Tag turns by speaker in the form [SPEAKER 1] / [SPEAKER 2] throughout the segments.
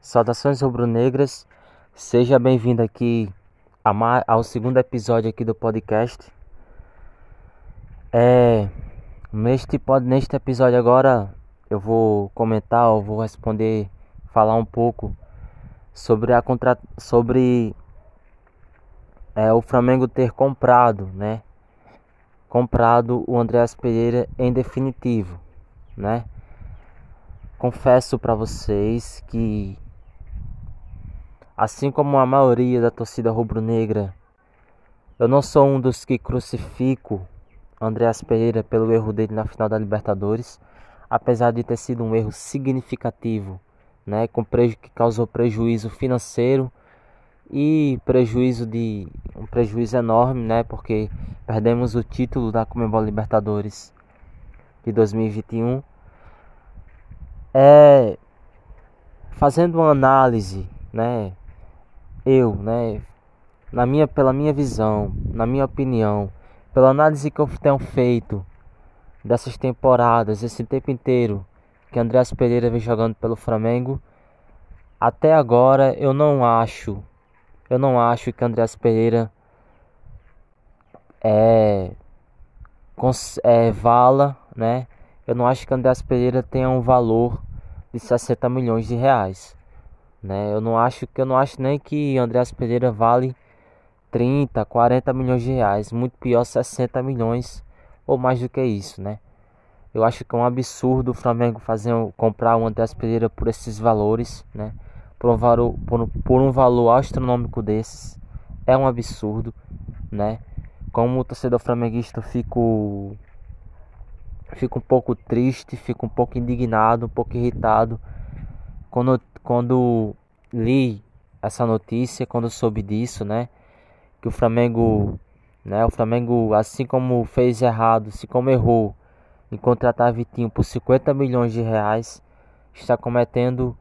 [SPEAKER 1] Saudações rubro-negras, seja bem-vindo aqui ao segundo episódio aqui do podcast. É, neste, neste episódio agora eu vou comentar, eu vou responder, falar um pouco sobre a contra, sobre é, o Flamengo ter comprado, né? Comprado o Andreas Pereira em definitivo, né? Confesso para vocês que Assim como a maioria da torcida rubro-negra, eu não sou um dos que crucifico Andreas Pereira pelo erro dele na final da Libertadores, apesar de ter sido um erro significativo, né, com preju que causou prejuízo financeiro e prejuízo de um prejuízo enorme, né, porque perdemos o título da Comembol Libertadores de 2021. É fazendo uma análise, né, eu, né, na minha, pela minha visão, na minha opinião, pela análise que eu tenho feito dessas temporadas, esse tempo inteiro que Andreas Pereira vem jogando pelo Flamengo, até agora eu não acho, eu não acho que Andreas Pereira é, é vala, né? Eu não acho que Andreas Pereira tenha um valor de 60 milhões de reais. Né? Eu não acho que eu não acho nem que Andreas Pereira vale 30, 40 milhões de reais, muito pior 60 milhões ou mais do que isso, né? Eu acho que é um absurdo o Flamengo fazer comprar o Andreas Pereira por esses valores, né? Por um valor, por, por um valor astronômico desses. É um absurdo, né? Como torcedor flamenguista eu fico fico um pouco triste, fico um pouco indignado, um pouco irritado quando quando li essa notícia, quando soube disso, né, que o Flamengo, né, o Flamengo, assim como fez errado, assim como errou em contratar Vitinho por 50 milhões de reais, está cometendo,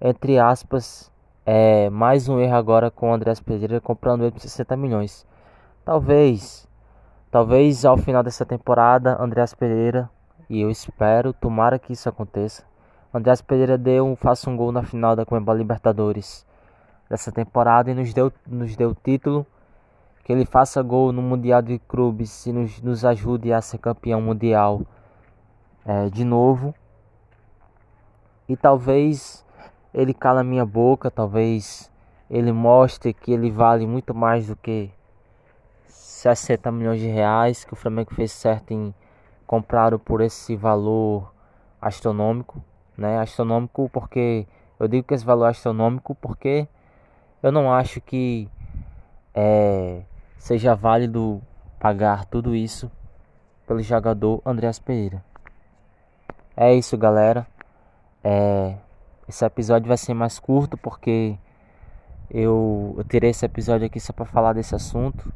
[SPEAKER 1] entre aspas, é, mais um erro agora com o Andrés Pereira comprando ele por 60 milhões. Talvez, talvez ao final dessa temporada, Andrés Pereira, e eu espero, tomara que isso aconteça, Andrés Pereira deu um, faça um gol na final da Copa Libertadores dessa temporada e nos deu nos deu o título. Que ele faça gol no Mundial de Clubes e nos, nos ajude a ser campeão mundial é, de novo. E talvez ele cala minha boca, talvez ele mostre que ele vale muito mais do que 60 milhões de reais, que o Flamengo fez certo em comprar por esse valor astronômico né, astronômico, porque eu digo que esse valor é astronômico porque eu não acho que é, seja válido pagar tudo isso pelo jogador Andreas Pereira. É isso, galera. É, esse episódio vai ser mais curto porque eu, eu tirei esse episódio aqui só para falar desse assunto,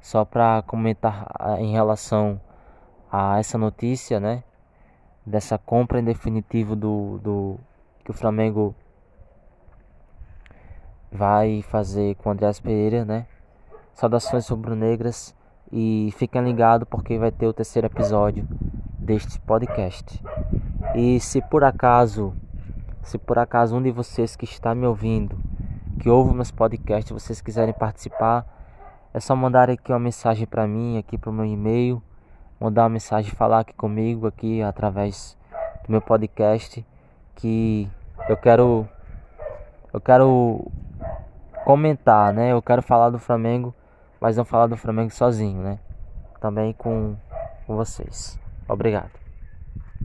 [SPEAKER 1] só para comentar ah, em relação a essa notícia, né? Dessa compra em definitivo do, do que o Flamengo vai fazer com o Andreas Pereira, né? Saudações rubro-negras e fiquem ligados porque vai ter o terceiro episódio deste podcast. E se por acaso, se por acaso um de vocês que está me ouvindo, que ouve meus podcasts, vocês quiserem participar, é só mandar aqui uma mensagem para mim, aqui para o meu e-mail mandar uma mensagem, falar aqui comigo aqui através do meu podcast que eu quero eu quero comentar, né? Eu quero falar do Flamengo, mas não falar do Flamengo sozinho, né? Também com, com vocês. Obrigado.